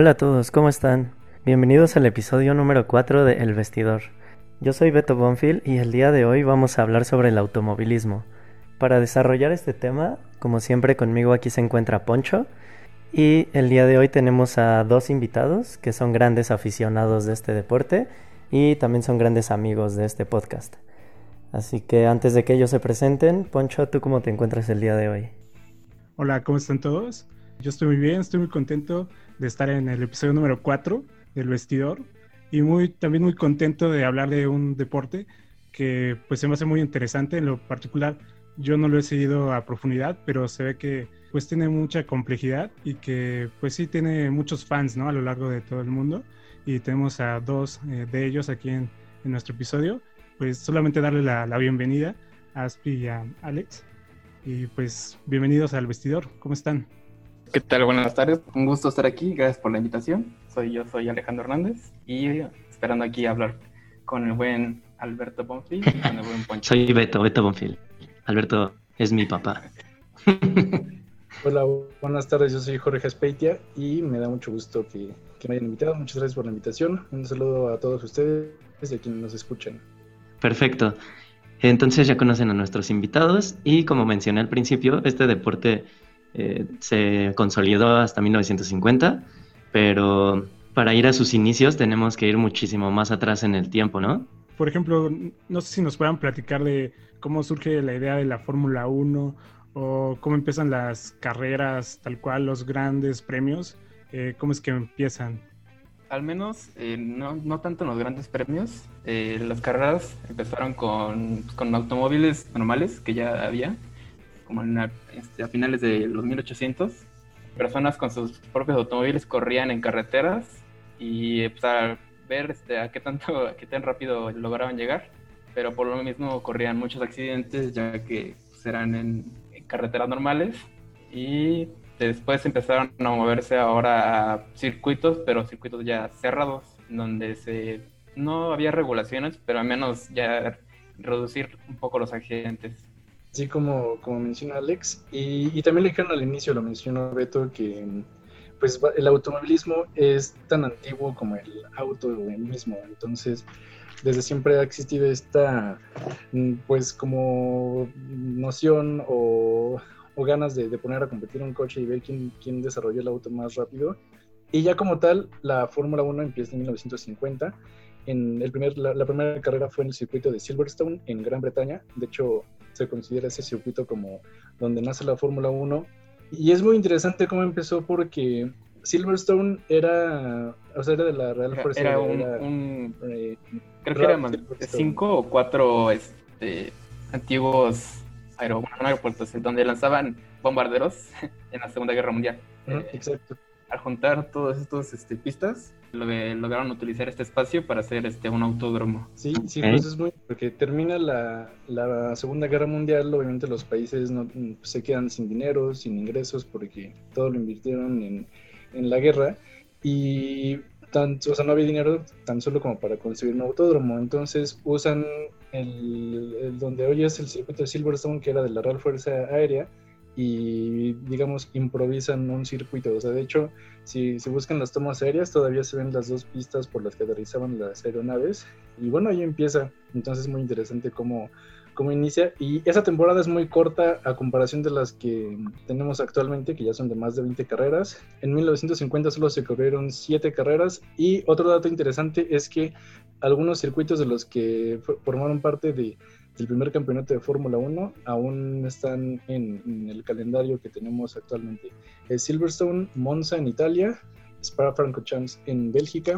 Hola a todos, ¿cómo están? Bienvenidos al episodio número 4 de El Vestidor. Yo soy Beto Bonfil y el día de hoy vamos a hablar sobre el automovilismo. Para desarrollar este tema, como siempre conmigo aquí se encuentra Poncho y el día de hoy tenemos a dos invitados que son grandes aficionados de este deporte y también son grandes amigos de este podcast. Así que antes de que ellos se presenten, Poncho, ¿tú cómo te encuentras el día de hoy? Hola, ¿cómo están todos? Yo estoy muy bien, estoy muy contento de estar en el episodio número 4 del vestidor y muy, también muy contento de hablar de un deporte que pues se me hace muy interesante. En lo particular, yo no lo he seguido a profundidad, pero se ve que pues tiene mucha complejidad y que pues sí tiene muchos fans, ¿no? A lo largo de todo el mundo. Y tenemos a dos eh, de ellos aquí en, en, nuestro episodio. Pues solamente darle la, la bienvenida a Aspi y a Alex. Y pues bienvenidos al vestidor. ¿Cómo están? ¿Qué tal? Buenas tardes. Un gusto estar aquí. Gracias por la invitación. Soy yo, soy Alejandro Hernández y esperando aquí hablar con el buen Alberto Bonfil y con el buen Poncho. Soy Beto, Beto Bonfil. Alberto es mi papá. Hola, buenas tardes. Yo soy Jorge Espeitia y me da mucho gusto que, que, me hayan invitado. Muchas gracias por la invitación. Un saludo a todos ustedes y a quienes nos escuchan. Perfecto. Entonces ya conocen a nuestros invitados y como mencioné al principio, este deporte eh, se consolidó hasta 1950, pero para ir a sus inicios tenemos que ir muchísimo más atrás en el tiempo, ¿no? Por ejemplo, no sé si nos puedan platicar de cómo surge la idea de la Fórmula 1 o cómo empiezan las carreras, tal cual, los grandes premios, eh, cómo es que empiezan. Al menos, eh, no, no, tanto en los grandes premios. Eh, las carreras empezaron con, con, automóviles normales que ya había, como en este, a finales de los 1800. Personas con sus propios automóviles corrían en carreteras y pues, a ver este, a qué tanto, a qué tan rápido lograban llegar. Pero por lo mismo corrían muchos accidentes ya que pues, eran en, en carreteras normales y después empezaron a moverse ahora a circuitos, pero circuitos ya cerrados, donde se no había regulaciones, pero al menos ya reducir un poco los accidentes. Sí, como, como menciona Alex, y, también le dijeron al inicio, lo mencionó Beto, que pues el automovilismo es tan antiguo como el auto mismo, entonces desde siempre ha existido esta pues como noción o, ganas de, poner a competir un coche y ver quién, quién desarrolló el auto más rápido. Y ya como tal, la Fórmula 1 empieza en 1950. En el primer, la, primera carrera fue en el circuito de Silverstone, en Gran Bretaña. De hecho, se considera ese circuito como donde nace la Fórmula 1. Y es muy interesante cómo empezó porque Silverstone era, o sea, era de la Real Fuerza. Era un, era, un eh, creo que eran cinco o cuatro este, antiguos aero, aeropuertos donde lanzaban bombarderos en la Segunda Guerra Mundial. Uh -huh, eh, exacto. Al juntar todas estas este, pistas, lograron utilizar este espacio para hacer este, un autódromo. Sí, sí, pues es muy... Porque termina la, la Segunda Guerra Mundial, obviamente los países no, se quedan sin dinero, sin ingresos, porque todo lo invirtieron en, en la guerra. Y tan, o sea, no había dinero tan solo como para construir un autódromo. Entonces usan el, el, donde hoy es el circuito de Silverstone, que era de la Real Fuerza Aérea, y digamos improvisan un circuito. O sea, de hecho, si, si buscan las tomas aéreas, todavía se ven las dos pistas por las que aterrizaban las aeronaves. Y bueno, ahí empieza. Entonces es muy interesante cómo, cómo inicia. Y esa temporada es muy corta a comparación de las que tenemos actualmente, que ya son de más de 20 carreras. En 1950 solo se corrieron 7 carreras. Y otro dato interesante es que algunos circuitos de los que formaron parte de, del primer campeonato de Fórmula 1 aún están en, en, el calendario que tenemos actualmente. Es Silverstone, Monza en Italia, Spa-Francorchamps en Bélgica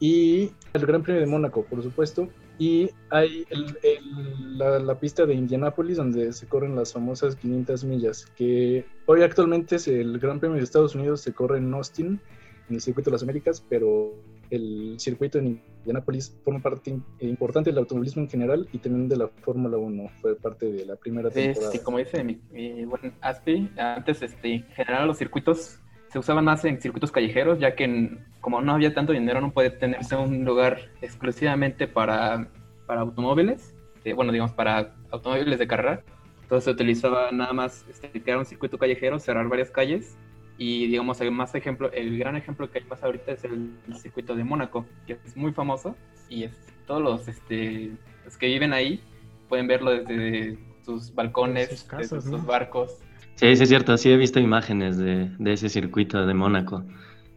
y el Gran Premio de Mónaco, por supuesto. Y hay el, el, la, la, pista de Indianápolis donde se corren las famosas 500 millas, que hoy actualmente es el Gran Premio de Estados Unidos se corre en Austin, en el Circuito de las Américas, pero el circuito en Indianápolis forma parte importante del automovilismo en general y también de la Fórmula 1, fue parte de la primera temporada. Sí, como dice mi, mi buen Aspi, antes este, en general los circuitos se usaban más en circuitos callejeros, ya que en, como no había tanto dinero no puede tenerse un lugar exclusivamente para, para automóviles, eh, bueno, digamos, para automóviles de carrera. Entonces se utilizaba nada más este, crear un circuito callejero, cerrar varias calles Y digamos, el más ejemplo, el gran ejemplo que hay más ahorita es el, circuito de Mónaco, que es muy famoso y es, todos los, este, los que viven ahí pueden verlo desde sus balcones, sus desde sus barcos. Sí, sí, es cierto, sí he visto imágenes de, de ese circuito de Mónaco.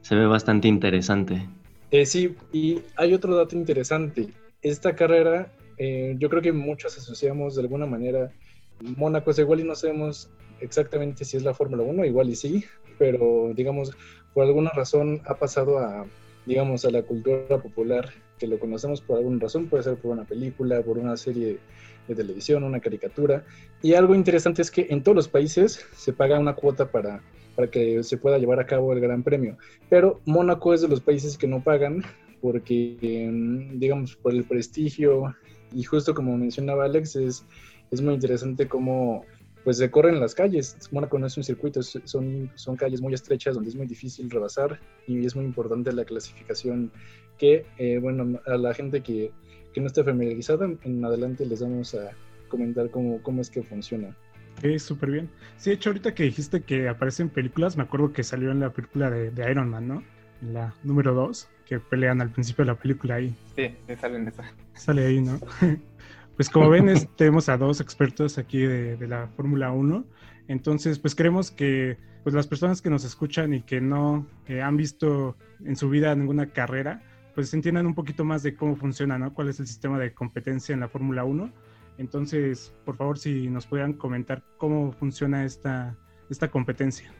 Se ve bastante interesante. Eh, sí, y hay otro dato interesante. Esta carrera, eh, yo creo que muchos asociamos de alguna manera Mónaco es igual y no sabemos exactamente si es la Fórmula 1, igual y sí, pero digamos, por alguna razón ha pasado a, digamos, a la cultura popular, que lo conocemos por alguna razón, puede ser por una película, por una serie de televisión, una caricatura. Y algo interesante es que en todos los países se paga una cuota para, para que se pueda llevar a cabo el Gran Premio. Pero Mónaco es de los países que no pagan porque, mm, digamos, por el prestigio y justo como mencionaba Alex, es, es muy interesante cómo pues se corren las calles. Mónaco no es un circuito, son, son calles muy estrechas donde es muy difícil rebasar y es muy importante la clasificación que, eh, bueno, a la gente que, que no esté familiarizada, en adelante les vamos a comentar cómo, cómo es que funciona. Ok, súper bien. Sí, de hecho, ahorita que dijiste que aparecen películas, me acuerdo que salió en la película de, Iron Man, ¿no? La número 2, que pelean al principio de la película ahí. Sí, sale en esa. Sale ahí, ¿no? pues como ven, tenemos a dos expertos aquí de, la Fórmula 1. Entonces, pues creemos que pues las personas que nos escuchan y que no eh, han visto en su vida ninguna carrera, pues entiendan un poquito más de cómo funciona, ¿no? Cuál es el sistema de competencia en la Fórmula 1. Entonces, por favor, si nos pudieran comentar cómo funciona esta, esta competencia.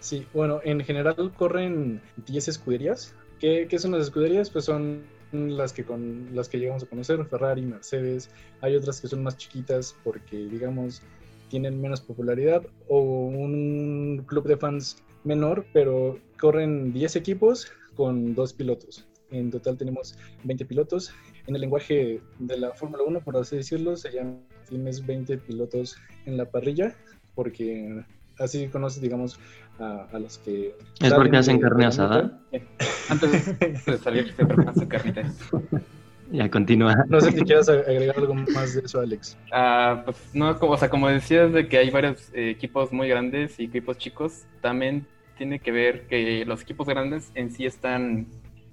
Sí, bueno, en general corren 10 escuderías. ¿Qué, ¿Qué, son las escuderías? Pues son las que, con, las que llegamos a conocer, Ferrari, Mercedes. Hay otras que son más chiquitas porque, digamos, tienen menos popularidad o un club de fans menor, pero corren 10 equipos con dos pilotos. En total tenemos 20 pilotos. En el lenguaje de la Fórmula 1, por así decirlo, se llama, tienes 20 pilotos en la parrilla, porque así conoces, digamos, a, los que... ¿Es porque hacen carne asada? Antes de salir, siempre hacen carnita. Ya, continúa. No sé si quieras agregar algo más de eso, Alex. Ah, pues no, como, o sea, como decías de que hay varios eh, equipos muy grandes y equipos chicos, también tiene que ver que los equipos grandes en sí están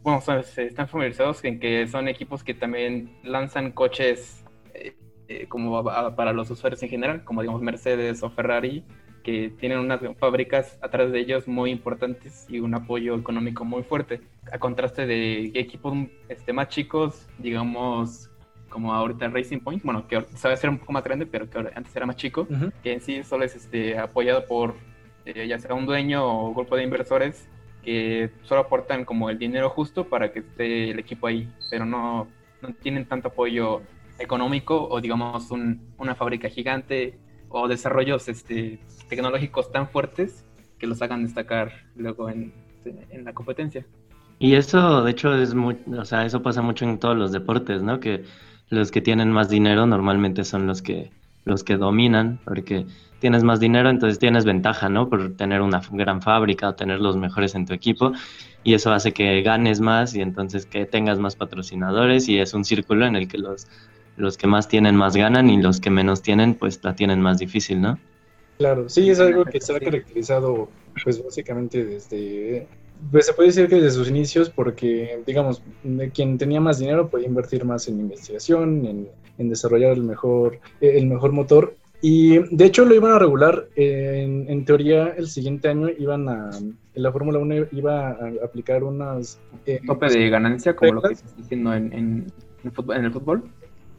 bueno, están familiarizados en que son equipos que también lanzan coches eh, eh, como para los usuarios en general, como digamos Mercedes o Ferrari, que tienen unas fábricas atrás de ellos muy importantes y un apoyo económico muy fuerte, a contraste de equipos este, más chicos, digamos como ahorita Racing Point, bueno, que sabe ser un poco más grande, pero que antes era más chico, que en sí solo es este, apoyado por eh, ya sea un dueño o grupo de inversores que solo aportan como el dinero justo para que esté el equipo ahí, pero no, no tienen tanto apoyo económico o digamos una fábrica gigante o desarrollos este, tecnológicos tan fuertes que los hagan destacar luego en, en la competencia. Y eso, de hecho, es muy, o sea, eso pasa mucho en todos los deportes, ¿no? Que los que tienen más dinero normalmente son los que los que dominan, porque tienes más dinero, entonces tienes ventaja, ¿no? Por tener una gran fábrica o tener los mejores en tu equipo y eso hace que ganes más y entonces que tengas más patrocinadores y es un círculo en el que los, los que más tienen más ganan y los que menos tienen pues la tienen más difícil, ¿no? Claro, sí, es algo que se ha caracterizado pues básicamente desde pues se puede decir que desde sus inicios, porque, digamos, quien tenía más dinero podía invertir más en investigación, en, en desarrollar el mejor, el mejor motor. Y de hecho lo iban a regular, en, en, teoría el siguiente año iban a, en la Fórmula 1 iba a aplicar unas... Eh, ¿Tope de ganancia como lo que se está haciendo en, en, en el fútbol?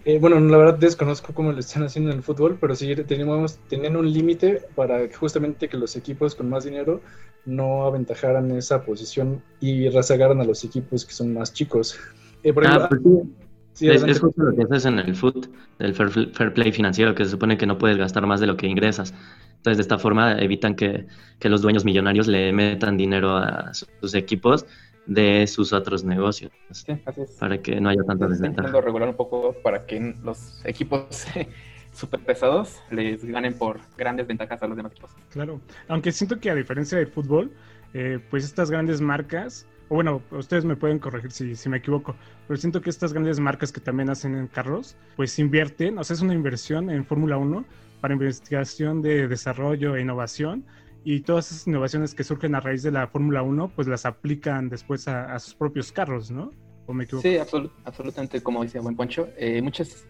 Eh, bueno, la verdad desconozco cómo lo están haciendo en el fútbol, pero sí tenemos, tenían un límite para justamente que los equipos con más dinero no aventajaran esa posición y rezagaran a los equipos que son más chicos. Eh, ah, pues es, justo lo que haces en el foot, el fair, play financiero, que se supone que no puedes gastar más de lo que ingresas. Entonces, de esta forma evitan que, que los dueños millonarios le metan dinero a sus equipos de sus otros negocios. Para que no haya tanta desventaja. regular un poco para que los equipos súper pesados les ganen por grandes ventajas a los demás equipos. Claro, aunque siento que a diferencia del fútbol, eh, pues estas grandes marcas, o bueno, ustedes me pueden corregir si, si me equivoco, pero siento que estas grandes marcas que también hacen en carros, pues invierten, o sea, es una inversión en Fórmula 1 para investigación de desarrollo e innovación y todas esas innovaciones que surgen a raíz de la Fórmula 1, pues las aplican después a, sus propios carros, ¿no? Sí, absolutamente, como dice Buen Poncho. Eh, muchas,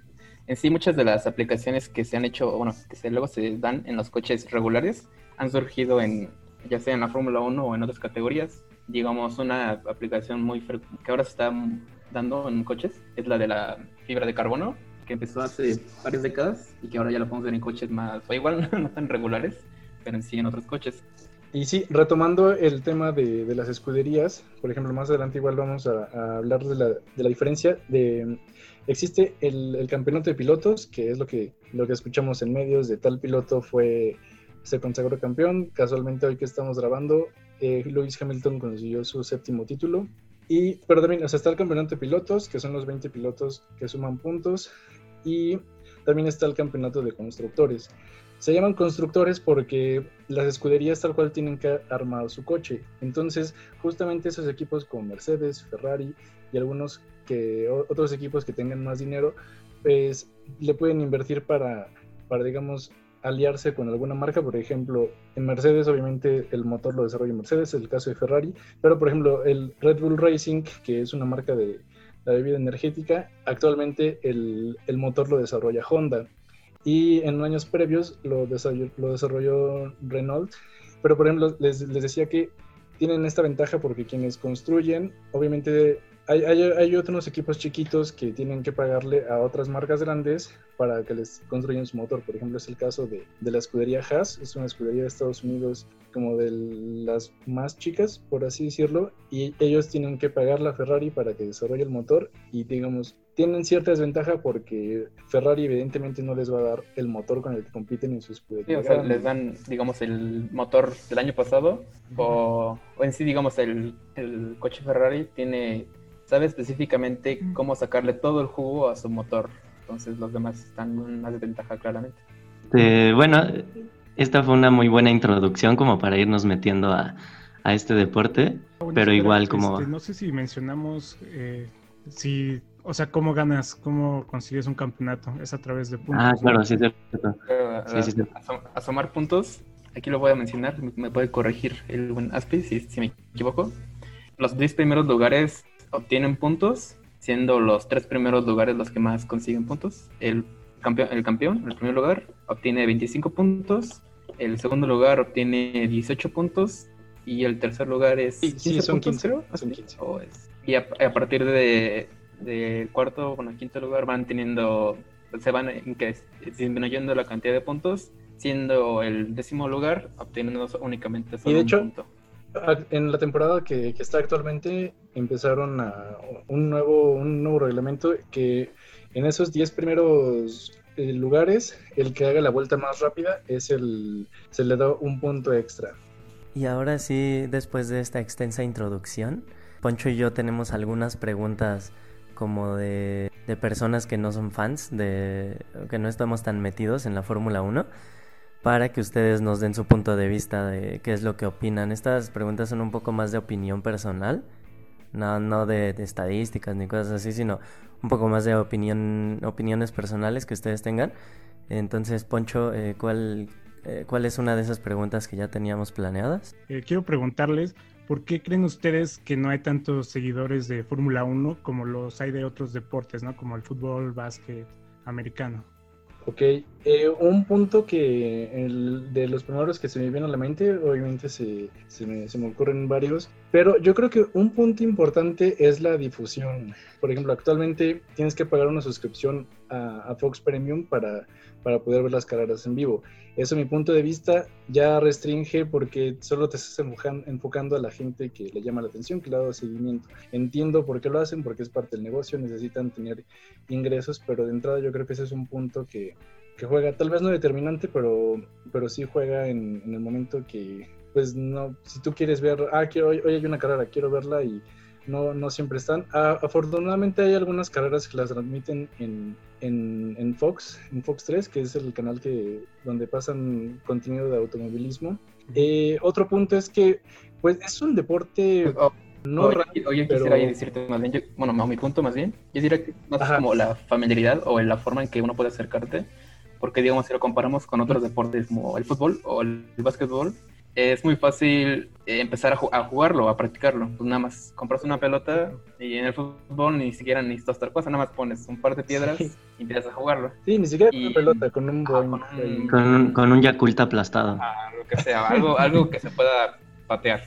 en sí, muchas de las aplicaciones que se han hecho, bueno, que se, luego se dan en los coches regulares, han surgido en, ya sea en la Fórmula 1 o en otras categorías. Digamos, una aplicación muy que ahora se está dando en coches es la de la fibra de carbono, que empezó hace varias décadas y que ahora ya la podemos ver en coches más, o igual no tan regulares, pero en sí en otros coches. Y sí, retomando el tema de, de las escuderías, por ejemplo, más adelante igual vamos a, a hablar de la, de la, diferencia de... Existe el, el, campeonato de pilotos, que es lo que, lo que escuchamos en medios, de tal piloto fue, se consagró campeón, casualmente hoy que estamos grabando, eh, Lewis Hamilton consiguió su séptimo título, y, pero también, o sea, está el campeonato de pilotos, que son los 20 pilotos que suman puntos, y también está el campeonato de constructores. Se llaman constructores porque las escuderías tal cual tienen que armar su coche. Entonces, justamente esos equipos como Mercedes, Ferrari y algunos que otros equipos que tengan más dinero, pues le pueden invertir para, para digamos, aliarse con alguna marca, por ejemplo, en Mercedes obviamente el motor lo desarrolla Mercedes, es el caso de Ferrari, pero por ejemplo el Red Bull Racing, que es una marca de la bebida energética, actualmente el, el motor lo desarrolla Honda y en años previos lo desarrolló, lo desarrolló Renault, pero por ejemplo les, les decía que tienen esta ventaja porque quienes construyen obviamente hay, hay, otros equipos chiquitos que tienen que pagarle a otras marcas grandes para que les construyan su motor. Por ejemplo, es el caso de, de, la escudería Haas, es una escudería de Estados Unidos como de las más chicas, por así decirlo, y ellos tienen que pagarle a Ferrari para que desarrolle el motor y digamos, tienen cierta desventaja porque Ferrari evidentemente no les va a dar el motor con el que compiten en su escudería. Sí, o sea, les dan, digamos, el motor del año pasado o, o en sí, digamos, el, el coche Ferrari tiene sabe específicamente cómo sacarle todo el jugo a su motor. Entonces los demás están en una desventaja claramente. bueno, esta fue una muy buena introducción como para irnos metiendo a, este deporte, pero igual como... Este, no sé si mencionamos eh, si, o sea, cómo ganas, cómo consigues un campeonato, es a través de puntos. Ah, claro, sí, sí, sí, asomar puntos, aquí lo voy a mencionar, me puede corregir el buen Aspi si, si me equivoco. Los 10 primeros lugares obtienen puntos, siendo los tres primeros lugares los que más consiguen puntos. El campeón, el campeón, el primer lugar, obtiene 25 puntos, el segundo lugar obtiene 18 puntos y el tercer lugar es 15 son 15, y a, partir de, de, cuarto, bueno, quinto lugar van teniendo, se van disminuyendo la cantidad de puntos, siendo el décimo lugar obteniendo únicamente solo un punto en la temporada que, está actualmente empezaron a un nuevo, un nuevo reglamento que en esos 10 primeros eh, lugares, el que haga la vuelta más rápida es el, se le da un punto extra. Y ahora sí, después de esta extensa introducción, Poncho y yo tenemos algunas preguntas como de, personas que no son fans, de que no estamos tan metidos en la Fórmula 1 para que ustedes nos den su punto de vista de qué es lo que opinan. Estas preguntas son un poco más de opinión personal, no, no de, estadísticas ni cosas así, sino un poco más de opinión, opiniones personales que ustedes tengan. Entonces, Poncho, eh, ¿cuál, eh, ¿cuál es una de esas preguntas que ya teníamos planeadas? Eh, quiero preguntarles, ¿por qué creen ustedes que no hay tantos seguidores de Fórmula 1 como los hay de otros deportes, ¿no? como el fútbol, básquet, americano? Ok, eh, un punto que el, de los primeros que se me viene a la mente, obviamente se, se, me, se, me, ocurren varios, pero yo creo que un punto importante es la difusión. Por ejemplo, actualmente tienes que pagar una suscripción a, Fox Premium para, para poder ver las carreras en vivo. Eso, mi punto de vista, ya restringe porque solo te estás enfocando a la gente que le llama la atención, que le ha dado seguimiento. Entiendo por qué lo hacen, porque es parte del negocio, necesitan tener ingresos, pero de entrada yo creo que ese es un punto que, que juega, tal vez no determinante, pero, pero sí juega en, el momento que, pues no, si tú quieres ver, ah, quiero, hoy, hoy hay una carrera, quiero verla y no, no siempre están. afortunadamente hay algunas carreras que las transmiten en, en, Fox, en Fox 3, que es el canal que, donde pasan contenido de automovilismo. Eh, otro punto es que, pues, es un deporte... Oh, no oye, quisiera decirte más bien, bueno, mi punto más bien, yo diría que más como la familiaridad o la forma en que uno puede acercarte, porque digamos, si lo comparamos con otros deportes como el fútbol o el, básquetbol, es muy fácil eh, empezar a, jugarlo, a practicarlo. Pues nada más compras una pelota y en el fútbol ni siquiera necesitas otra cosa, nada más pones un par de piedras y empiezas a jugarlo. Sí, ni siquiera con una pelota, con un, con un, con un Yakult aplastado. Ah, lo que sea, algo, algo que se pueda patear.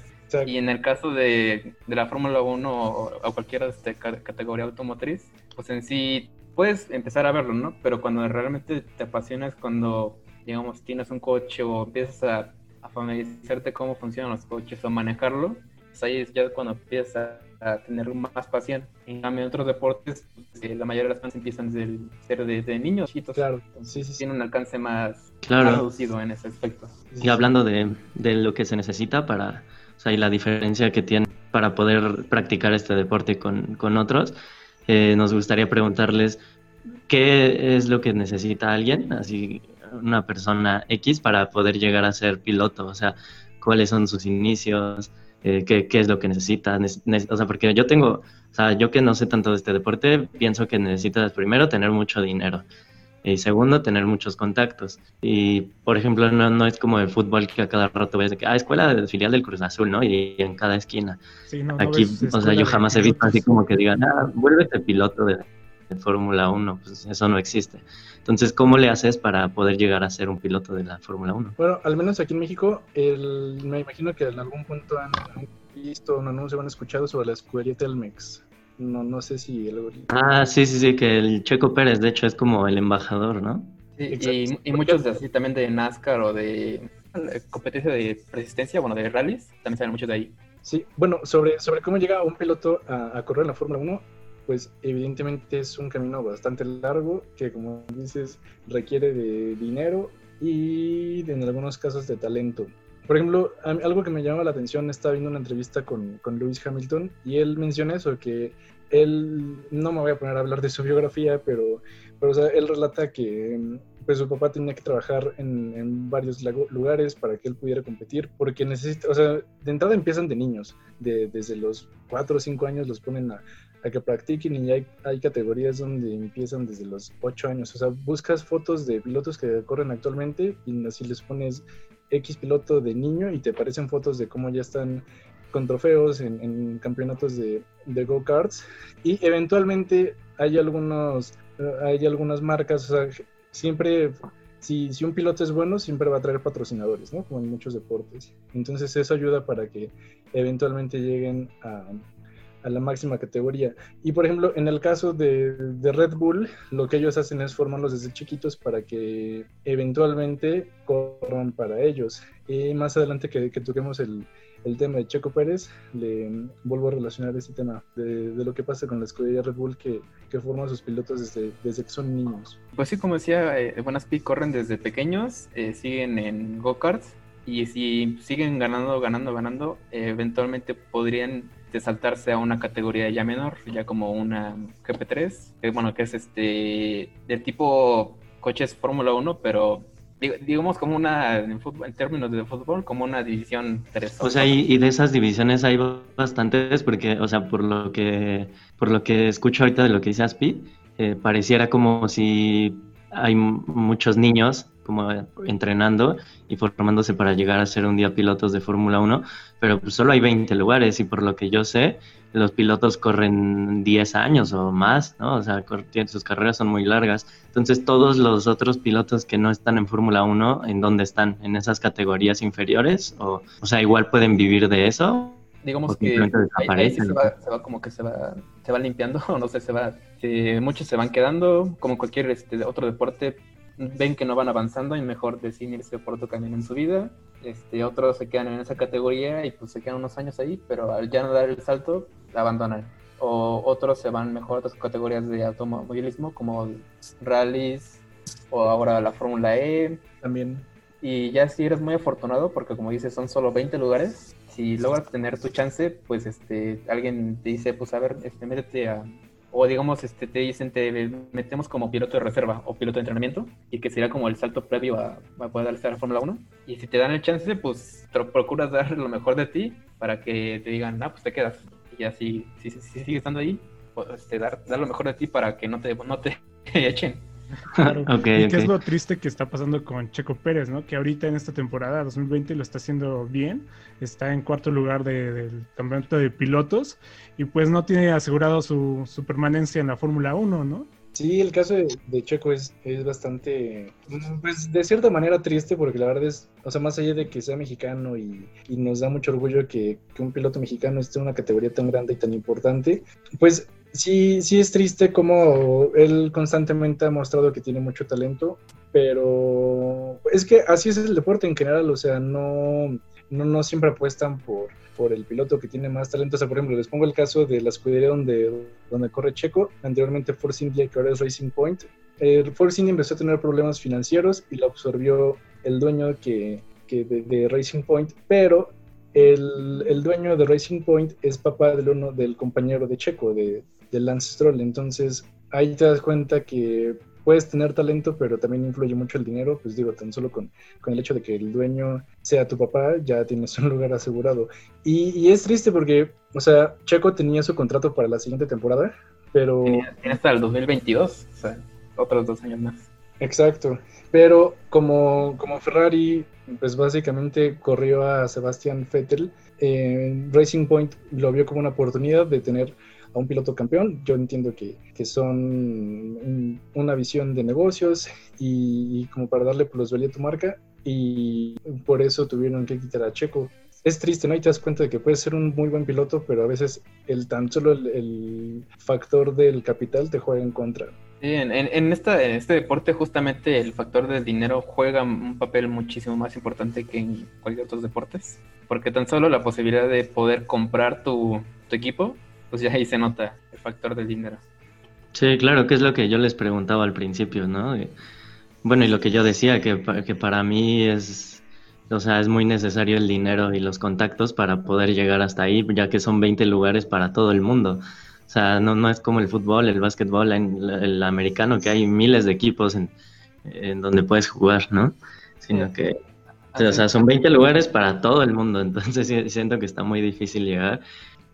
Y en el caso de, de la Fórmula 1 o, cualquier este, categoría automotriz, pues en sí puedes empezar a verlo, ¿no? Pero cuando realmente te apasiona es cuando, digamos, tienes un coche o empiezas a, a familiarizarte cómo funcionan los coches o manejarlo, pues ahí es ya cuando empiezas a, tener más pasión. En cambio, en otros deportes, pues, eh, la mayoría de las fans empiezan desde ser de, niños chiquitos. Claro, sí, sí, Tiene un alcance más, reducido en ese aspecto. Y hablando de, de lo que se necesita para, o sea, y la diferencia que tiene para poder practicar este deporte con, con otros, eh, nos gustaría preguntarles qué es lo que necesita alguien, así una persona X, para poder llegar a ser piloto, o sea, cuáles son sus inicios, eh, qué, qué, es lo que necesita, o sea, porque yo tengo, o sea, yo que no sé tanto de este deporte, pienso que necesitas primero tener mucho dinero. Y segundo, tener muchos contactos. Y, por ejemplo, no, no es como el fútbol que a cada rato ves de que, ah, escuela de filial del Cruz Azul, ¿no? Y, en cada esquina. Aquí, o sea, yo jamás he visto así como que digan, ah, vuélvete piloto de, Fórmula 1. Pues eso no existe. Entonces, ¿cómo le haces para poder llegar a ser un piloto de la Fórmula 1? Bueno, al menos aquí en México, el, me imagino que en algún punto han, visto un anuncio, han escuchado sobre la escudería Telmex. No, no sé si... Ah, sí, sí, sí, que el Checo Pérez, de hecho, es como el embajador, ¿no? Sí, y, muchos de así también de NASCAR o de eh, competencia de resistencia, bueno, de rallies, también salen muchos de ahí. Sí, bueno, sobre, sobre cómo llega un piloto a, correr en la Fórmula 1, pues evidentemente es un camino bastante largo que, como dices, requiere de dinero y en algunos casos de talento. Por ejemplo, algo que me llama la atención, estaba viendo una entrevista con, con Lewis Hamilton y él menciona eso, que él, no me voy a poner a hablar de su biografía, pero, pero o sea, él relata que pues su papá tenía que trabajar en, en, varios lugares para que él pudiera competir, porque necesita, o sea, de entrada empiezan de niños, de, desde los 4 o 5 años los ponen a, a que practiquen y hay, hay, categorías donde empiezan desde los 8 años, o sea, buscas fotos de pilotos que corren actualmente y así les pones X piloto de niño y te aparecen fotos de cómo ya están con trofeos en, campeonatos de, de go-karts y eventualmente hay algunos eh, hay algunas marcas, o sea, siempre si, si, un piloto es bueno, siempre va a traer patrocinadores, ¿no? Como en muchos deportes. Entonces eso ayuda para que eventualmente lleguen a, a la máxima categoría. Y por ejemplo, en el caso de, de, Red Bull, lo que ellos hacen es formarlos desde chiquitos para que eventualmente corran para ellos. Y más adelante que, que toquemos el, el, tema de Checo Pérez, le vuelvo a relacionar este tema de, de lo que pasa con la escudería Red Bull que, que, forma sus pilotos desde, desde que son niños. Pues sí, como decía, eh, Buenas corren desde pequeños, eh, siguen en go-karts y si siguen ganando, ganando, ganando, eventualmente podrían saltarse a una categoría ya menor, ya como una GP3, que bueno, que es este de tipo coches Fórmula 1, pero digamos como una, en, términos de fútbol, como una división 3. O sea, y, de esas divisiones hay bastantes, porque, o sea, por lo que, por lo que escucho ahorita de lo que dice Aspi, eh, pareciera como si hay muchos niños como entrenando y formándose para llegar a ser un día pilotos de Fórmula 1, pero pues solo hay 20 lugares y por lo que yo sé, los pilotos corren 10 años o más, ¿no? O sea, sus carreras son muy largas. Entonces, todos los otros pilotos que no están en Fórmula 1, ¿en dónde están? ¿En esas categorías inferiores? O, o sea, igual pueden vivir de eso. Digamos que ahí, se, va, se, va, como que se va, se va limpiando, o no sé, se va, muchos se van quedando, como cualquier este, otro deporte, ven que no van avanzando y mejor deciden irse por otro camino en su vida. Este, otros se quedan en esa categoría y pues se quedan unos años ahí, pero al ya no dar el salto, abandonan. O otros se van mejor a otras categorías de automovilismo como rallies o ahora la Fórmula E. También. Y ya si eres muy afortunado, porque como dices, son solo 20 lugares, si logras tener tu chance, pues este alguien te dice, pues a ver, este, métete a o digamos, este, te dicen, te metemos como piloto de reserva o piloto de entrenamiento, y que sería como el salto previo a, poder darse a la Fórmula 1. Y si te dan el chance, pues procuras dar lo mejor de ti para que te digan, ah, pues te quedas. Y así, si, si, si sigues estando ahí, pues este, dar, dar lo mejor de ti para que no te, no te echen. Claro. y qué es lo triste que está pasando con Checo Pérez, ¿no? Que ahorita en esta temporada 2020 lo está haciendo bien, está en cuarto lugar del campeonato de pilotos y pues no tiene asegurado su, su permanencia en la Fórmula 1, ¿no? Sí, el caso de, Checo es, es bastante, pues de cierta manera triste porque la verdad es, o sea, más allá de que sea mexicano y, nos da mucho orgullo que, que, un piloto mexicano esté en una categoría tan grande y tan importante, pues sí, sí es triste como él constantemente ha mostrado que tiene mucho talento, pero es que así es el deporte en general, o sea, no, no, no siempre apuestan por por el piloto que tiene más talento. O sea, por ejemplo, les pongo el caso de la escudería donde, donde corre Checo, anteriormente Force India, que ahora es Racing Point. El Force India empezó a tener problemas financieros y lo absorbió el dueño que, que de, Racing Point, pero el, el, dueño de Racing Point es papá del, uno, del compañero de Checo, de, de Lance Stroll. Entonces, ahí te das cuenta que puedes tener talento, pero también influye mucho el dinero, pues digo, tan solo con, con el hecho de que el dueño sea tu papá, ya tienes un lugar asegurado. Y, es triste porque, o sea, Checo tenía su contrato para la siguiente temporada, pero... Tiene, hasta el 2022, o sea, otros dos años más. Exacto, pero como, como Ferrari, pues básicamente corrió a Sebastian Vettel, eh, Racing Point lo vio como una oportunidad de tener a un piloto campeón. Yo entiendo que, que son una visión de negocios y, como para darle plusvalía a tu marca y por eso tuvieron que quitar a Checo. Es triste, ¿no? Y te das cuenta de que puede ser un muy buen piloto, pero a veces el tan solo el, factor del capital te juega en contra. Sí, en, esta, en este deporte justamente el factor del dinero juega un papel muchísimo más importante que en cualquier otro deportes, porque tan solo la posibilidad de poder comprar tu, tu equipo pues ya ahí se nota el factor del dinero. Sí, claro, que es lo que yo les preguntaba al principio, ¿no? Bueno, y lo que yo decía, que, que para mí es, o sea, es muy necesario el dinero y los contactos para poder llegar hasta ahí, ya que son 20 lugares para todo el mundo. O sea, no, no es como el fútbol, el básquetbol, el, americano, que hay miles de equipos en, en donde puedes jugar, ¿no? Sino que, o sea, son 20 lugares para todo el mundo, entonces siento que está muy difícil llegar.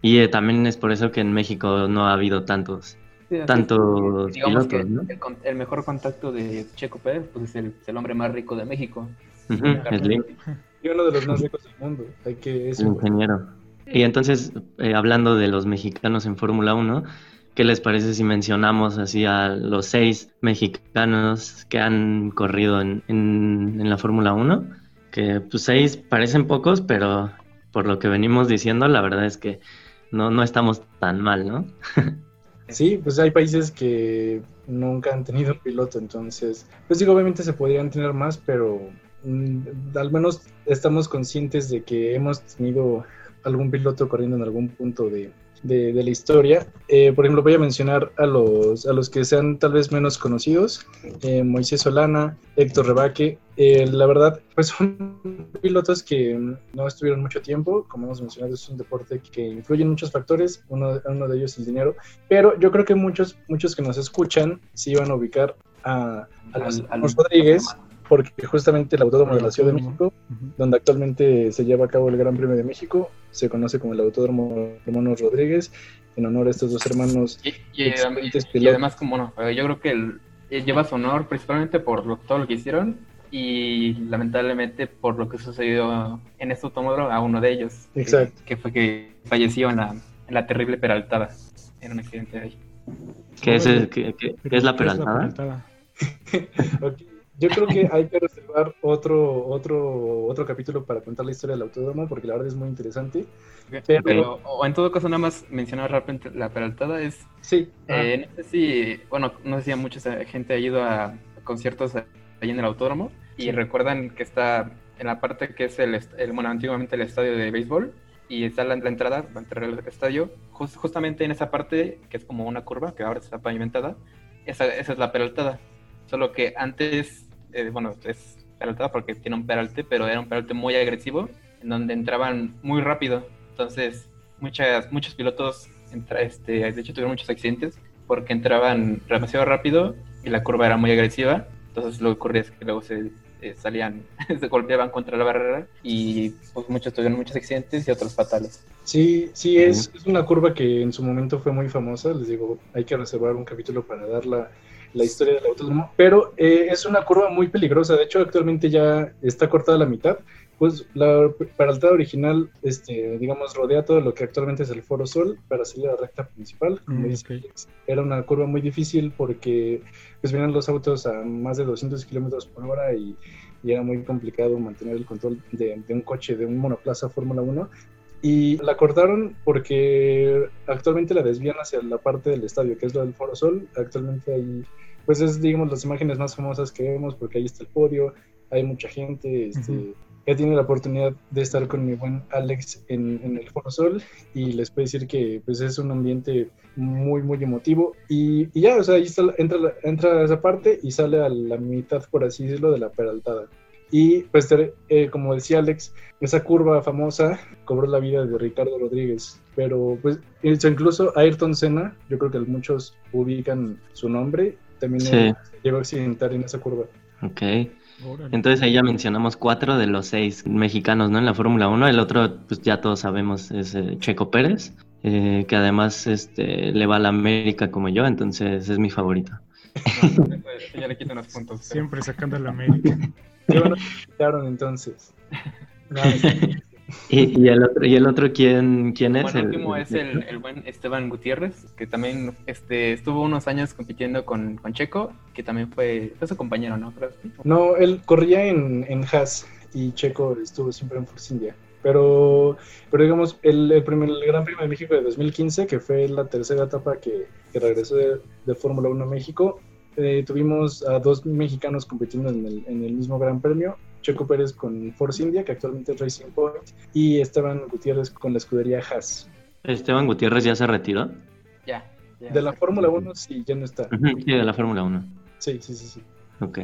Y eh, también es por eso que en México no ha habido tantos, tantos pilotos, ¿no? el, mejor contacto de Checo Pérez pues, es el, hombre más rico de México. es Y uno de los más ricos del mundo. Hay que eso, ingeniero. Y entonces, eh, hablando de los mexicanos en Fórmula 1, ¿qué les parece si mencionamos así a los seis mexicanos que han corrido en, en, en la Fórmula 1? Que pues seis parecen pocos, pero por lo que venimos diciendo, la verdad es que no, no estamos tan mal, ¿no? sí, pues hay países que nunca han tenido piloto, entonces, pues digo, obviamente se podrían tener más, pero mm, al menos estamos conscientes de que hemos tenido algún piloto corriendo en algún punto de, de, la historia. Eh, por ejemplo, voy a mencionar a los, a los que sean tal vez menos conocidos, eh, Moisés Solana, Héctor Rebaque. Eh, la verdad, pues son pilotos que no estuvieron mucho tiempo, como hemos mencionado, es un deporte que influye en muchos factores, uno, uno de ellos es el dinero, pero yo creo que muchos, muchos que nos escuchan sí van a ubicar a, a los, Rodríguez, porque justamente el Autódromo de la Ciudad de México, donde actualmente se lleva a cabo el Gran Premio de México, se conoce como el Autódromo Hermanos Rodríguez, en honor a estos dos hermanos. Y, además, como no, eh, yo creo que él lleva su honor principalmente por todo lo que hicieron y lamentablemente por lo que sucedió en este automóvil a uno de ellos. Exacto. Que, fue que falleció en la, en la terrible peraltada, en un accidente ahí. ¿Qué es, es la peraltada? Yo creo que hay que reservar otro, otro, otro capítulo para contar la historia del autódromo, porque la verdad es muy interesante. Pero, o en todo caso, nada más mencionar rápidamente la peraltada es. Sí. Eh, no sé si, bueno, no sé si mucha gente ha ido a conciertos ahí en el autódromo y recuerdan que está en la parte que es el, bueno, antiguamente el estadio de béisbol y está la, la entrada, entrar al estadio, justamente en esa parte que es como una curva que ahora está pavimentada, esa, esa es la peraltada. Solo que antes eh, bueno, es peraltada porque tiene un peralte, pero era un peralte muy agresivo, en donde entraban muy rápido. Entonces, muchas, muchos pilotos, entra, este, de hecho, tuvieron muchos accidentes porque entraban demasiado rápido y la curva era muy agresiva. Entonces, lo que ocurría es que luego se eh, salían, se golpeaban contra la barrera y pues, muchos tuvieron muchos accidentes y otros fatales. Sí, sí, es, es, una curva que en su momento fue muy famosa. Les digo, hay que reservar un capítulo para darla la historia del autódromo, pero eh, es una curva muy peligrosa, de hecho actualmente ya está cortada la mitad, pues la peraltada original, este, digamos, rodea todo lo que actualmente es el Foro Sol para salir a la recta principal. Como Mm, dice ok. Alex. Era una curva muy difícil porque pues venían los autos a más de 200 kilómetros por hora y, y era muy complicado mantener el control de, de un coche, de un monoplaza Fórmula 1. Y la cortaron porque actualmente la desvían hacia la parte del estadio, que es la del Foro Sol. Actualmente ahí, pues es, digamos, las imágenes más famosas que vemos porque ahí está el podio, hay mucha gente, este, he tenido la oportunidad de estar con mi buen Alex en, en el Foro Sol y les puedo decir que pues es un ambiente muy muy emotivo y, y ya, o sea, ahí está, entra, entra esa parte y sale a la mitad, por así decirlo, de la peraltada. Y pues eh, como decía Alex, esa curva famosa cobró la vida de Ricardo Rodríguez, pero pues incluso Ayrton Senna, yo creo que muchos ubican su nombre, también Sí. llegó a accidentar en esa curva. Ok. Entonces ahí ya mencionamos cuatro de los seis mexicanos, ¿no? En la Fórmula 1. El otro, pues ya todos sabemos, es eh, Checo Pérez, eh, que además este, le va a la América como yo, entonces es mi favorito. No, ya le quito unos puntos. Siempre sacando a la América. Qué bueno que quitaron entonces. No, ¿Y, y el otro, y el otro quién, quién es? Bueno, el último es el, el buen Esteban Gutiérrez, que también este, estuvo unos años compitiendo con, con Checo, que también fue, fue su compañero, ¿no? No, él corría en, en Haas y Checo estuvo siempre en Force India. Pero, pero digamos, el, el, primer, el Gran Premio de México de 2015, que fue la tercera etapa que, que regresó de, de Fórmula 1 a México, eh, tuvimos a dos mexicanos compitiendo en el, en el mismo Gran Premio. Checo Pérez con Force India, que actualmente es Racing Point, y Esteban Gutiérrez con la escudería Haas. Esteban Gutiérrez ya se retiró. Ya. ya. De la Fórmula 1 sí, ya no está. Sí, de la Fórmula 1. Sí, sí, sí, sí. Ok.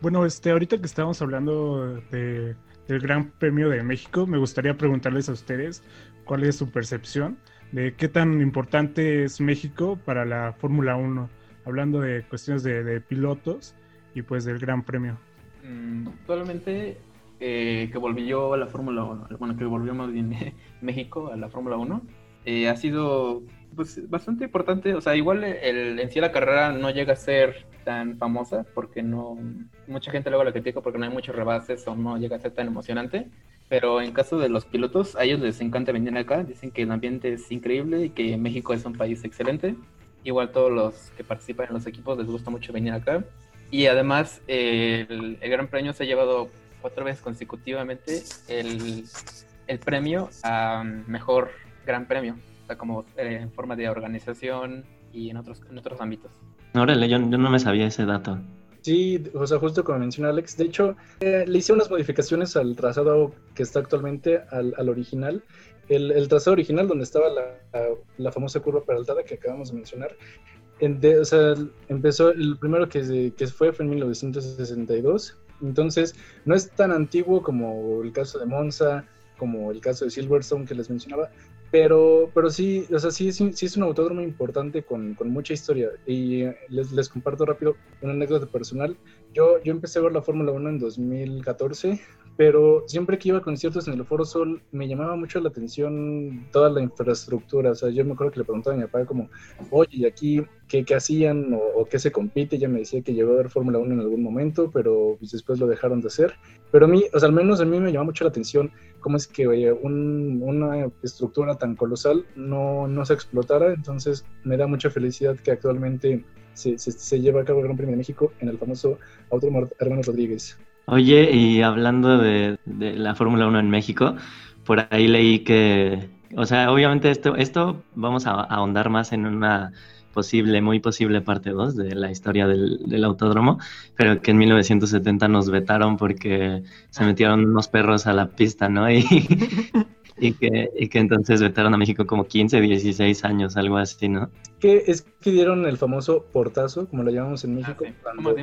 Bueno, este, ahorita que estábamos hablando de, del Gran Premio de México, me gustaría preguntarles a ustedes cuál es su percepción de qué tan importante es México para la Fórmula 1, hablando de cuestiones de, pilotos y pues del Gran Premio. Mm, Actualmente eh, que volvió a la Fórmula 1, bueno, que volvió más bien México a la Fórmula 1, eh, ha sido pues, bastante importante. O sea, igual el, en sí la carrera no llega a ser tan famosa porque no. Mucha gente luego la critica porque no hay muchos rebases o no llega a ser tan emocionante. Pero en caso de los pilotos, a ellos les encanta venir acá. Dicen que el ambiente es increíble y que México es un país excelente. Igual todos los que participan en los equipos les gusta mucho venir acá. Y además, eh, el, el, Gran Premio se ha llevado cuatro veces consecutivamente el, el premio a mejor Gran Premio, o sea, como eh, en forma de organización y en otros, en otros ámbitos. Órale, yo, yo no me sabía ese dato. Sí, o sea, justo como menciona Alex, de hecho, eh, le hice unas modificaciones al trazado que está actualmente, al, al original. El, el, trazado original donde estaba la, la, la, famosa curva peraltada que acabamos de mencionar, en de, o sea, empezó, el primero que, que fue fue en 1962, entonces no es tan antiguo como el caso de Monza, como el caso de Silverstone que les mencionaba, pero, pero sí, o sea, sí, sí, sí es un autódromo importante con, con mucha historia. Y les, les, comparto rápido una anécdota personal. Yo, yo empecé a ver la Fórmula 1 en 2014, pero siempre que iba a conciertos en el Foro Sol me llamaba mucho la atención toda la infraestructura. O sea, yo me acuerdo que le preguntaba a mi papá como, oye, ¿y aquí qué, qué hacían o, qué se compite? Ella me decía que llegó a ver Fórmula 1 en algún momento, pero pues, después lo dejaron de hacer. Pero a mí, o sea, al menos a mí me llama mucho la atención cómo es que oye, un, una estructura tan colosal no, no se explotara. Entonces me da mucha felicidad que actualmente se, se, se lleva a cabo el Gran Premio de México en el famoso Autódromo Hermano Rodríguez. Oye, y hablando de, de la Fórmula 1 en México, por ahí leí que, o sea, obviamente esto, esto vamos a, a ahondar más en una posible, muy posible parte 2 de la historia del, del, autódromo, pero que en 1970 nos vetaron porque se metieron unos perros a la pista, ¿no? Y, y, que, y que entonces vetaron a México como 15, 16 años, algo así, ¿no? Que es que dieron el famoso portazo, como lo llamamos en México, ah, sí. cuando,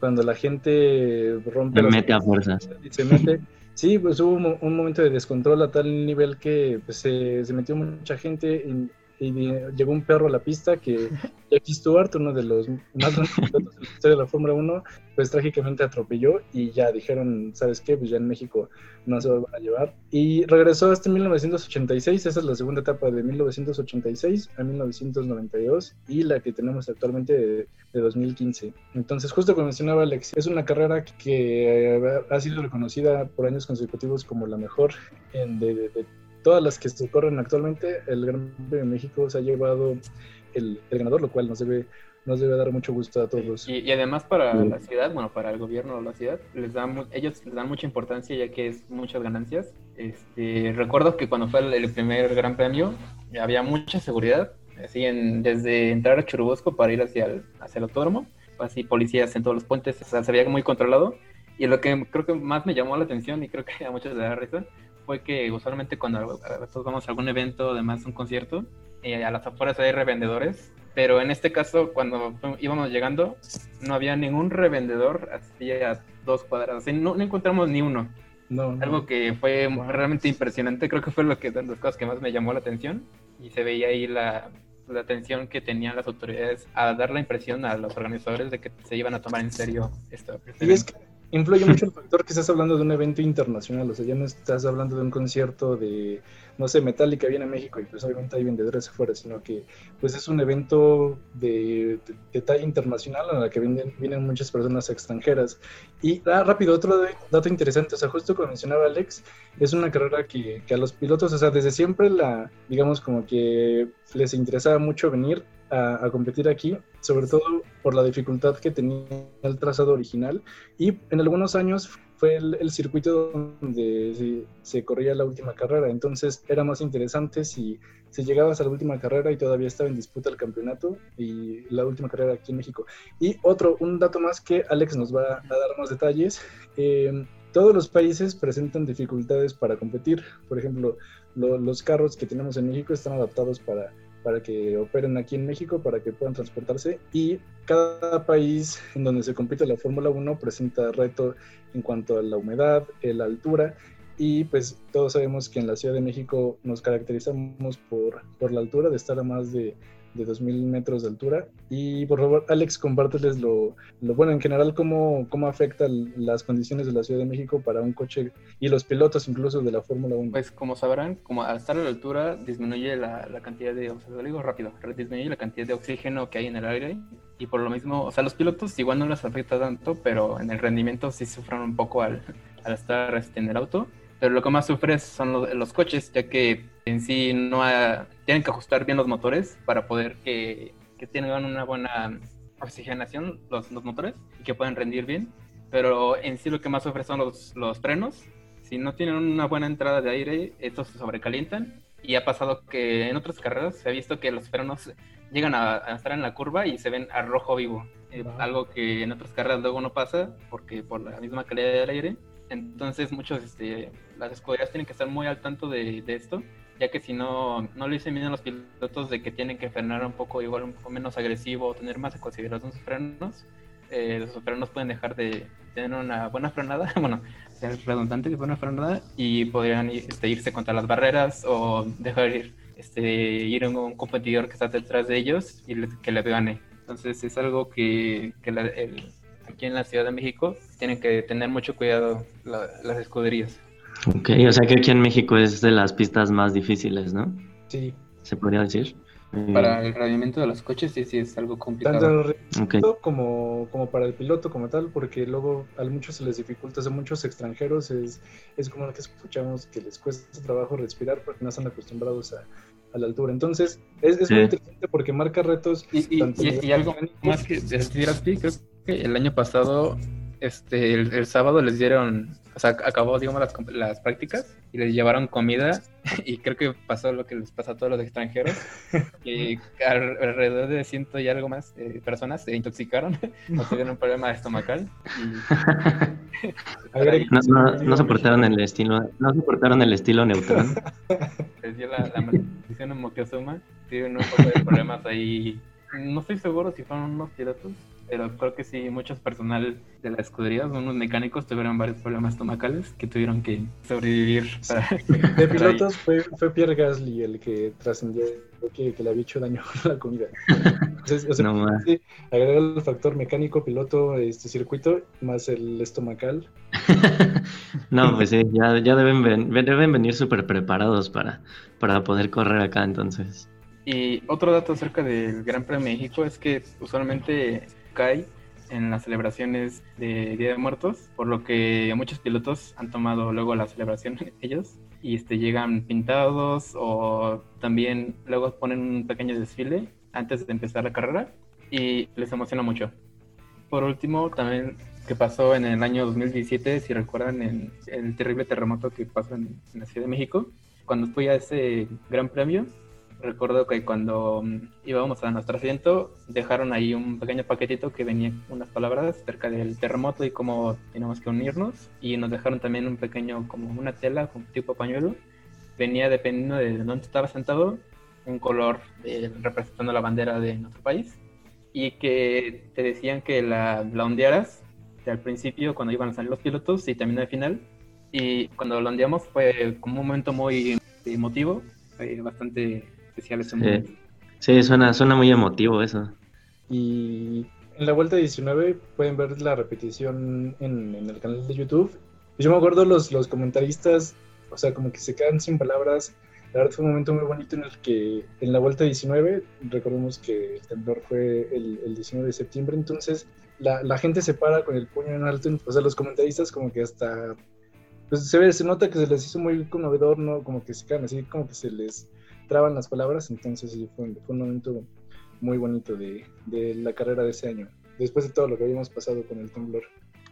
cuando, la gente rompe... Se mete a fuerzas. Se mete... Sí, pues hubo un, un, momento de descontrol a tal nivel que pues, se, se, metió mucha gente y, y llegó un perro a la pista que Jackie Stewart, uno de los más grandes pilotos de la historia de la Fórmula 1, pues trágicamente atropelló y ya dijeron, ¿sabes qué? Pues ya en México no se van a llevar. Y regresó hasta 1986, esa es la segunda etapa de 1986 a 1992 y la que tenemos actualmente de, 2015. Entonces, justo como mencionaba Alex, es una carrera que ha sido reconocida por años consecutivos como la mejor en, de todas las que se corren actualmente, el Gran Premio de México se ha llevado el, ganador, lo cual nos debe, nos debe dar mucho gusto a todos. Y, además para la ciudad, bueno, para el gobierno de la ciudad, les dan, ellos les dan mucha importancia ya que es muchas ganancias. Este, recuerdo que cuando fue el, primer Gran Premio había mucha seguridad, así en, desde entrar a Churubusco para ir hacia el, hacia el autódromo, así policías en todos los puentes, o sea, se veía muy controlado. Y lo que creo que más me llamó la atención y creo que a muchos les da risa fue que usualmente cuando nosotros vamos a algún evento, además un concierto, eh, a las afueras hay revendedores, pero en este caso cuando íbamos llegando no había ningún revendedor así a dos cuadras, no, encontramos ni uno. No, Algo que fue realmente impresionante, creo que fue lo que de las cosas que más me llamó la atención y se veía ahí la, la atención que tenían las autoridades a dar la impresión a los organizadores de que se iban a tomar en serio esto. y es que influye mucho el factor que estás hablando de un evento internacional, o sea, ya no estás hablando de un concierto de, no sé, Metallica viene a México y pues obviamente hay vendedores afuera, sino que pues es un evento de, de, talla internacional en la que vienen, vienen muchas personas extranjeras. Y ah, rápido, otro dato interesante, o sea, justo como mencionaba Alex, es una carrera que, que a los pilotos, o sea, desde siempre la, digamos como que les interesaba mucho venir a, competir aquí, sobre todo por la dificultad que tenía el trazado original y en algunos años fue el, circuito donde se, corría la última carrera, entonces era más interesante si, se llegabas a la última carrera y todavía estaba en disputa el campeonato y la última carrera aquí en México. Y otro, un dato más que Alex nos va a dar más detalles. Eh, todos los países presentan dificultades para competir. Por ejemplo, los carros que tenemos en México están adaptados para para que operen aquí en México, para que puedan transportarse. Y cada país en donde se compite la Fórmula 1 presenta reto en cuanto a la humedad, la altura. Y pues todos sabemos que en la Ciudad de México nos caracterizamos por, por la altura, de estar a más de de 2.000 metros de altura. Y por favor, Alex, compárteles lo, lo bueno en general, cómo, cómo afectan las condiciones de la Ciudad de México para un coche y los pilotos incluso de la Fórmula 1. Pues como sabrán, como al estar a la altura disminuye la, la cantidad de, o sea, lo digo rápido, disminuye la cantidad de oxígeno que hay en el aire y por lo mismo, o sea, los pilotos igual no les afecta tanto, pero en el rendimiento sí sufren un poco al, al estar este, en el auto pero lo que más sufre son los, coches, ya que en sí no tienen que ajustar bien los motores para poder que, que tengan una buena oxigenación los, los, motores y que puedan rendir bien. Pero en sí lo que más sufre son los, los frenos. Si no tienen una buena entrada de aire, estos se sobrecalientan. Y ha pasado que en otras carreras se ha visto que los frenos llegan a, estar en la curva y se ven a rojo vivo. Eh, algo que en otras carreras luego no pasa porque por la misma calidad del aire entonces muchos, este, las escuderías tienen que estar muy al tanto de, esto, ya que si no, no lo dicen bien a los pilotos de que tienen que frenar un poco, igual un poco menos agresivo, o tener más consideración sus frenos, eh, los frenos pueden dejar de tener una buena frenada, bueno, ser redundante, buena frenada, y podrían este, irse contra las barreras o dejar ir, este, ir un competidor que está detrás de ellos y que le gane. Entonces es algo que, que el, aquí en la Ciudad de México, tienen que tener mucho cuidado las escuderías. Ok, o sea que aquí en México es de las pistas más difíciles, ¿no? Sí. ¿Se podría decir? Para el rendimiento de los coches sí, sí es algo complicado. Tanto okay. como, como para el piloto como tal, porque luego a muchos se les dificulta, a muchos extranjeros es, es como lo que escuchamos que les cuesta trabajo respirar porque no están acostumbrados a, a la altura. Entonces, es, es muy interesante porque marca retos. Y, y, algo más que decir a ti, creo que el año pasado, este, el, sábado les dieron, o sea, acabó, digamos, las, las, prácticas y les llevaron comida y creo que pasó lo que les pasa a todos los extranjeros, que alrededor de ciento y algo más eh, personas se intoxicaron o tuvieron un problema estomacal. no, soportaron el estilo, no soportaron el estilo neutral. Les dio la, la maldición en Moctezuma, tienen un poco de problemas ahí. No estoy seguro si fueron unos pilotos, pero creo que sí, muchos personal de la escudería, unos mecánicos, tuvieron varios problemas estomacales que tuvieron que sobrevivir. de pilotos fue, fue, Pierre Gasly el que trascendió que, que, le había hecho daño a la comida. Entonces, o sea, no, agregar el factor mecánico, piloto, este circuito, más el estomacal. no, pues sí, ya, ya deben, deben venir súper preparados para, para poder correr acá entonces. Y otro dato acerca del Gran Premio de México es que usualmente cae en las celebraciones de Día de Muertos, por lo que muchos pilotos han tomado luego la celebración ellos y este, llegan pintados o también luego ponen un pequeño desfile antes de empezar la carrera y les emociona mucho. Por último, también que pasó en el año 2017, si recuerdan, en el terrible terremoto que pasó en, en la Ciudad de México, cuando fui a ese gran premio, recuerdo que cuando mm, íbamos a nuestro asiento dejaron ahí un pequeño paquetito que venía unas palabras acerca del terremoto y cómo teníamos que unirnos. Y nos dejaron también un pequeño como una tela con tipo pañuelo. Venía dependiendo de dónde estaba sentado un color representando la bandera de nuestro país. Y que te decían que la, la ondearas al principio cuando iban a salir los pilotos y también al final. Y cuando lo ondeamos fue como un momento muy emotivo bastante sí. suena, suena muy emotivo eso. Y en la vuelta 19 pueden ver la repetición en, el canal de YouTube. Yo me acuerdo los, los comentaristas, o sea, como que se quedan sin palabras. La verdad fue un momento muy bonito en el que en la vuelta 19, recordemos que el temblor fue el, el 19 de septiembre, entonces la, la, gente se para con el puño en alto, o sea, los comentaristas como que hasta, pues se ve, se nota que se les hizo muy conmovedor, ¿no? Como que se quedan así, como que se les traban las palabras, entonces sí, fue, un momento muy bonito de, la carrera de ese año, después de todo lo que habíamos pasado con el temblor.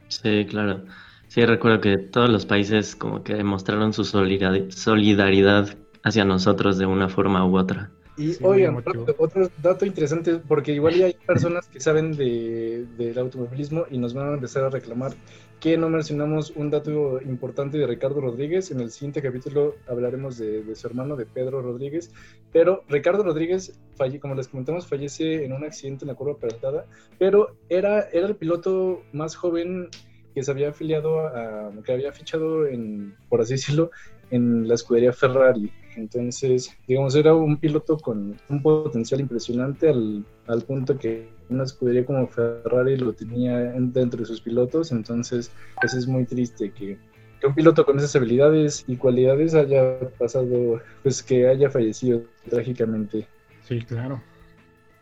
Sí, claro. Sí, recuerdo que todos los países como que demostraron su solidaridad hacia nosotros de una forma u otra. Y oigan, otro, dato interesante, porque igual hay personas que saben de, del automovilismo y nos van a empezar a reclamar que no mencionamos un dato importante de Ricardo Rodríguez. En el siguiente capítulo hablaremos de, su hermano, de Pedro Rodríguez. Pero Ricardo Rodríguez, como les comentamos, fallece en un accidente en la curva peraltada, pero era, era el piloto más joven que se había afiliado a, que había fichado en, por así decirlo, en la escudería Ferrari. Entonces, digamos, era un piloto con un potencial impresionante al, al punto que una escudería como Ferrari lo tenía dentro de sus pilotos. Entonces, pues es muy triste que, que un piloto con esas habilidades y cualidades haya pasado, pues que haya fallecido trágicamente. Sí, claro.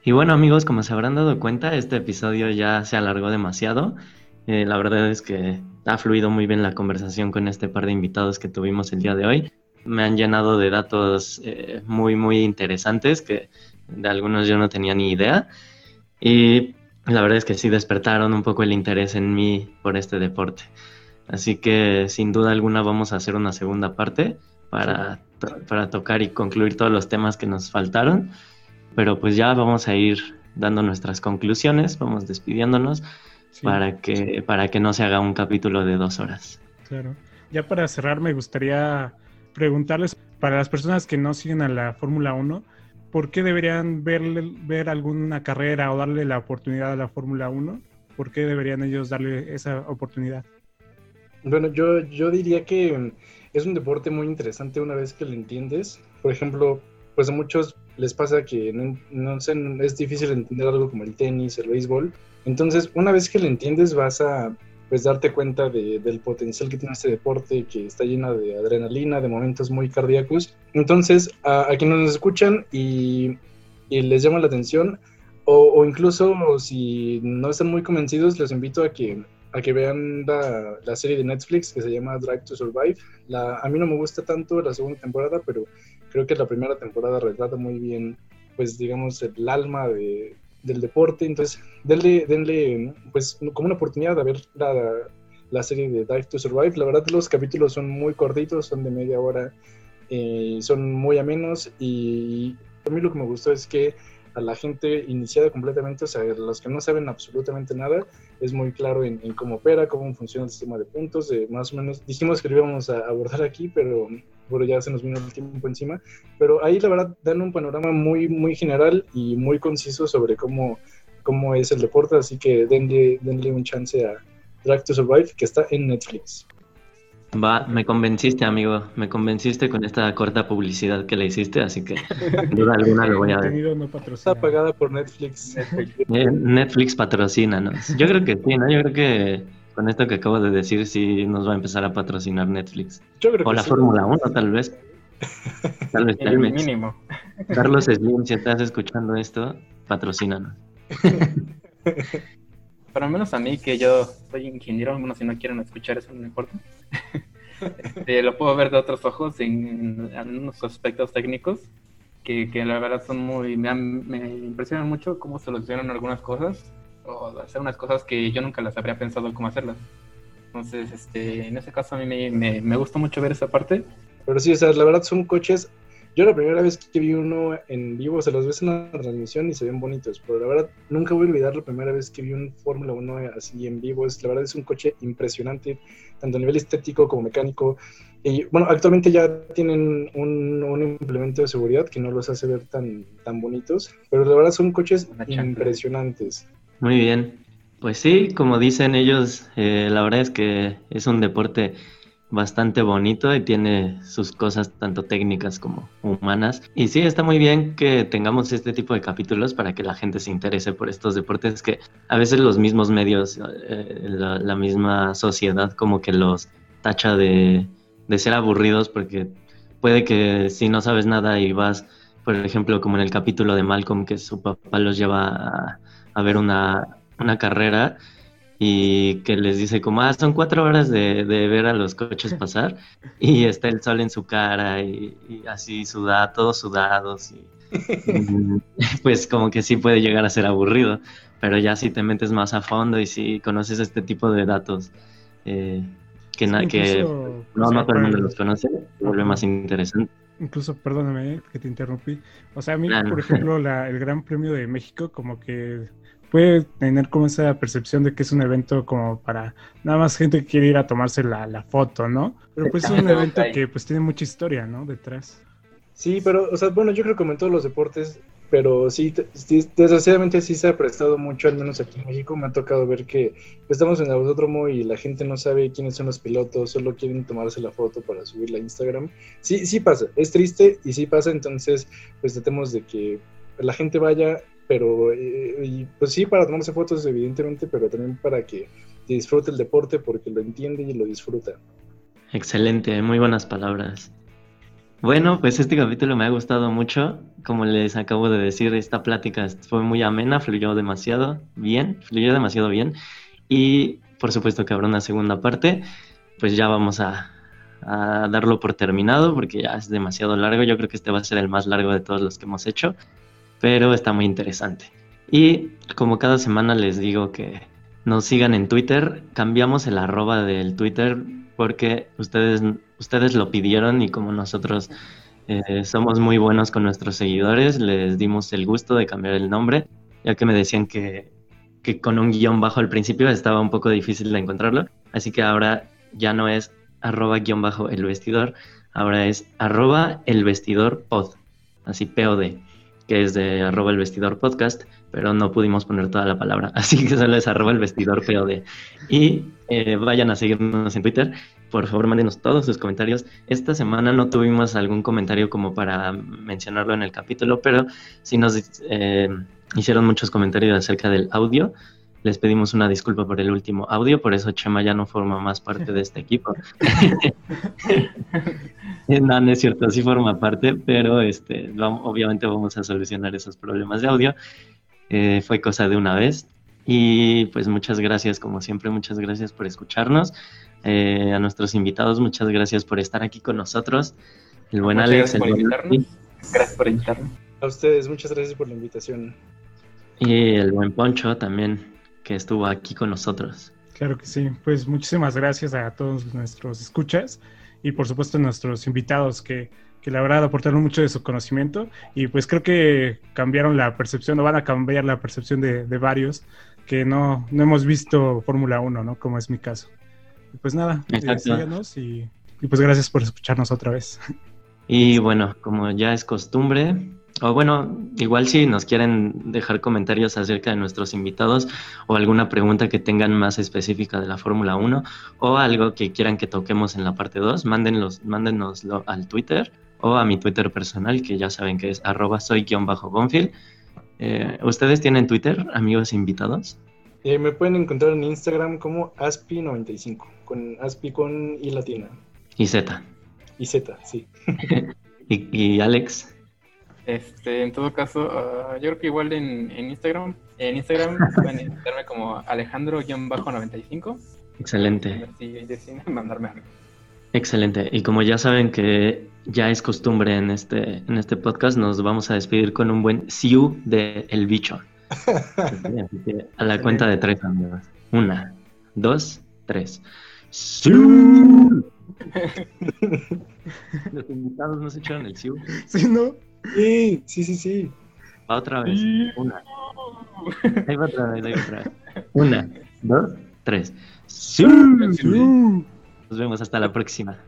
Y bueno amigos, como se habrán dado cuenta, este episodio ya se alargó demasiado. Eh, la verdad es que ha fluido muy bien la conversación con este par de invitados que tuvimos el día de hoy. Me han llenado de datos eh, muy, muy interesantes que de algunos yo no tenía ni idea. Y la verdad es que sí despertaron un poco el interés en mí por este deporte. Así que sin duda alguna vamos a hacer una segunda parte para, para tocar y concluir todos los temas que nos faltaron. Pero pues ya vamos a ir dando nuestras conclusiones, vamos despidiéndonos para, que, para que no se haga un capítulo de dos horas. Claro. Ya para cerrar, me gustaría preguntarles, para las personas que no siguen a la Fórmula 1, ¿por qué deberían ver, ver alguna carrera o darle la oportunidad a la Fórmula 1? ¿Por qué deberían ellos darle esa oportunidad? Bueno, yo, yo diría que es un deporte muy interesante una vez que lo entiendes. Por ejemplo, pues a muchos les pasa que no, no sé, es difícil entender algo como el tenis, el béisbol, entonces, una vez que lo entiendes, vas a pues darte cuenta del potencial que tiene este deporte, que está llena de adrenalina, de momentos muy cardíacos. Entonces, a, quienes nos escuchan y, les llama la atención, o, incluso si no están muy convencidos, les invito a que, a que vean la, serie de Netflix que se llama Drive to Survive. La, a mí no me gusta tanto la segunda temporada, pero creo que la primera temporada retrata muy bien, pues digamos, el alma de, del deporte. Entonces, denle, denle pues como una oportunidad de ver la, la, serie de Dive to Survive. La verdad, los capítulos son muy cortitos, son de media hora, eh, son muy amenos y a mí lo que me gustó es que a la gente iniciada completamente, o sea, los que no saben absolutamente nada, es muy claro en, cómo opera, cómo funciona el sistema de puntos, de más o menos, dijimos que lo íbamos a abordar aquí, pero, pero ya se nos vino el tiempo encima, pero ahí la verdad dan un panorama muy, muy general y muy conciso sobre cómo cómo es el deporte, así que denle, denle un chance a Drag to Survive, que está en Netflix. Va, me convenciste, amigo. Me convenciste con esta corta publicidad que le hiciste, así que sin duda alguna lo voy a ver. Está pagada por Netflix. Netflix eh, patrocina, ¿no? Yo creo que sí, ¿no? Yo creo que con esto que acabo de decir sí nos va a empezar a patrocinar Netflix. Yo creo o la Fórmula 1, tal vez. Tal vez El mínimo. Carlos Slim, si estás escuchando esto, patrocínanos. Para menos a mí, que yo soy ingeniero, bueno, si no quieren escuchar eso, no me importa. Este, lo puedo ver de otros ojos en, unos aspectos técnicos que, que, la verdad son muy. Me, me, impresionan mucho cómo solucionan algunas cosas o hacer unas cosas que yo nunca las habría pensado cómo hacerlas. Entonces, este, en ese caso a mí me, me, me gusta mucho ver esa parte. Pero sí, o sea, la verdad son coches yo la primera vez que vi uno en vivo, se los ves en la transmisión y se ven bonitos, pero la verdad nunca voy a olvidar la primera vez que vi un Fórmula 1 así en vivo. Es, la verdad es un coche impresionante, tanto a nivel estético como mecánico. Y bueno, actualmente ya tienen un, un implemento de seguridad que no los hace ver tan, tan bonitos, pero la verdad son coches impresionantes. Muy bien. Pues sí, como dicen ellos, eh, la verdad es que es un deporte bastante bonito y tiene sus cosas tanto técnicas como humanas. Y sí, está muy bien que tengamos este tipo de capítulos para que la gente se interese por estos deportes que a veces los mismos medios, eh, la, misma sociedad como que los tacha de, de ser aburridos porque puede que si no sabes nada y vas, por ejemplo, como en el capítulo de Malcolm, que su papá los lleva a, a ver una, una carrera, y que les dice como, ah, son cuatro horas de, ver a los coches pasar y está el sol en su cara y, así suda, todos sudados y, pues como que sí puede llegar a ser aburrido, pero ya si te metes más a fondo y si conoces este tipo de datos eh, que, que no, no todo el mundo los conoce, vuelve más interesante. Incluso, perdóname que te interrumpí. O sea, a mí, por ejemplo, la, el Gran Premio de México, como que puede tener como esa percepción de que es un evento como para nada más gente que quiere ir a tomarse la, la foto, ¿no? Pero pues es un evento que pues tiene mucha historia, ¿no? Detrás. Sí, pero, o sea, bueno, yo creo que como en todos los deportes, pero sí, desgraciadamente sí se ha prestado mucho, al menos aquí en México, me ha tocado ver que estamos en el autódromo y la gente no sabe quiénes son los pilotos, solo quieren tomarse la foto para subirla a Instagram. Sí, sí pasa, es triste y sí pasa, entonces pues tratemos de que la gente vaya pero eh, pues sí, para tomarse fotos evidentemente, pero también para que disfrute el deporte porque lo entiende y lo disfruta. Excelente, muy buenas palabras. Bueno, pues este capítulo me ha gustado mucho. Como les acabo de decir, esta plática fue muy amena, fluyó demasiado bien, fluyó demasiado bien. Y por supuesto que habrá una segunda parte. Pues ya vamos a, a darlo por terminado porque ya es demasiado largo. Yo creo que este va a ser el más largo de todos los que hemos hecho pero está muy interesante. Y como cada semana les digo que nos sigan en Twitter, cambiamos el arroba del Twitter porque ustedes, ustedes lo pidieron y como nosotros eh, somos muy buenos con nuestros seguidores, les dimos el gusto de cambiar el nombre, ya que me decían que, que con un guion bajo al principio estaba un poco difícil de encontrarlo, así que ahora ya no es arroba guion bajo el vestidor, ahora es arroba el vestidor pod, así POD que es de arroba el vestidor podcast, pero no pudimos poner toda la palabra, así que solo es arroba el vestidor POD. Y eh, vayan a seguirnos en Twitter, por favor mándenos todos sus comentarios. Esta semana no tuvimos algún comentario como para mencionarlo en el capítulo, pero sí nos eh, hicieron muchos comentarios acerca del audio. Les pedimos una disculpa por el último audio, por eso Chema ya no forma más parte de este equipo. no, no es cierto, sí forma parte, pero este, obviamente vamos a solucionar esos problemas de audio. Eh, fue cosa de una vez. Y pues muchas gracias, como siempre, muchas gracias por escucharnos. Eh, a nuestros invitados, muchas gracias por estar aquí con nosotros. El buen Alex, el buen Gracias por invitarnos. A ustedes, muchas gracias por la invitación. Y el buen Poncho también que estuvo aquí con nosotros. Claro que sí, pues muchísimas gracias a todos nuestros escuchas y por supuesto a nuestros invitados que, que la verdad aportaron mucho de su conocimiento y pues creo que cambiaron la percepción o van a cambiar la percepción de, varios que no, no hemos visto Fórmula 1, ¿no? Como es mi caso. Y pues nada, eh, síganos y, y pues gracias por escucharnos otra vez. Y bueno, como ya es costumbre, o bueno, igual si nos quieren dejar comentarios acerca de nuestros invitados o alguna pregunta que tengan más específica de la Fórmula 1 o algo que quieran que toquemos en la parte 2, mándenlos, mándenoslo al Twitter o a mi Twitter personal, que ya saben que es arroba soy-bonfield. Eh, ¿Ustedes tienen Twitter, amigos invitados? Eh, me pueden encontrar en Instagram como Aspi95, con Aspi con I latina. Y Z. Y Z, sí. ¿Y, Alex? Este, en todo caso, ah, yo creo que igual en, Instagram, en Instagram pueden encontrarme como Alejandro-95. Excelente. Y mandarme algo. Excelente. Y como ya saben que ya es costumbre en este, en este podcast, nos vamos a despedir con un buen siu de El Bicho. a la cuenta de tres, amigos. Una, dos, tres. Los invitados no se echaron el siu. Sí, ¿no? Sí, sí, sí, sí. Va otra vez. Una. Ahí va otra vez, ahí va otra vez. Una, dos, tres. Nos vemos hasta la próxima.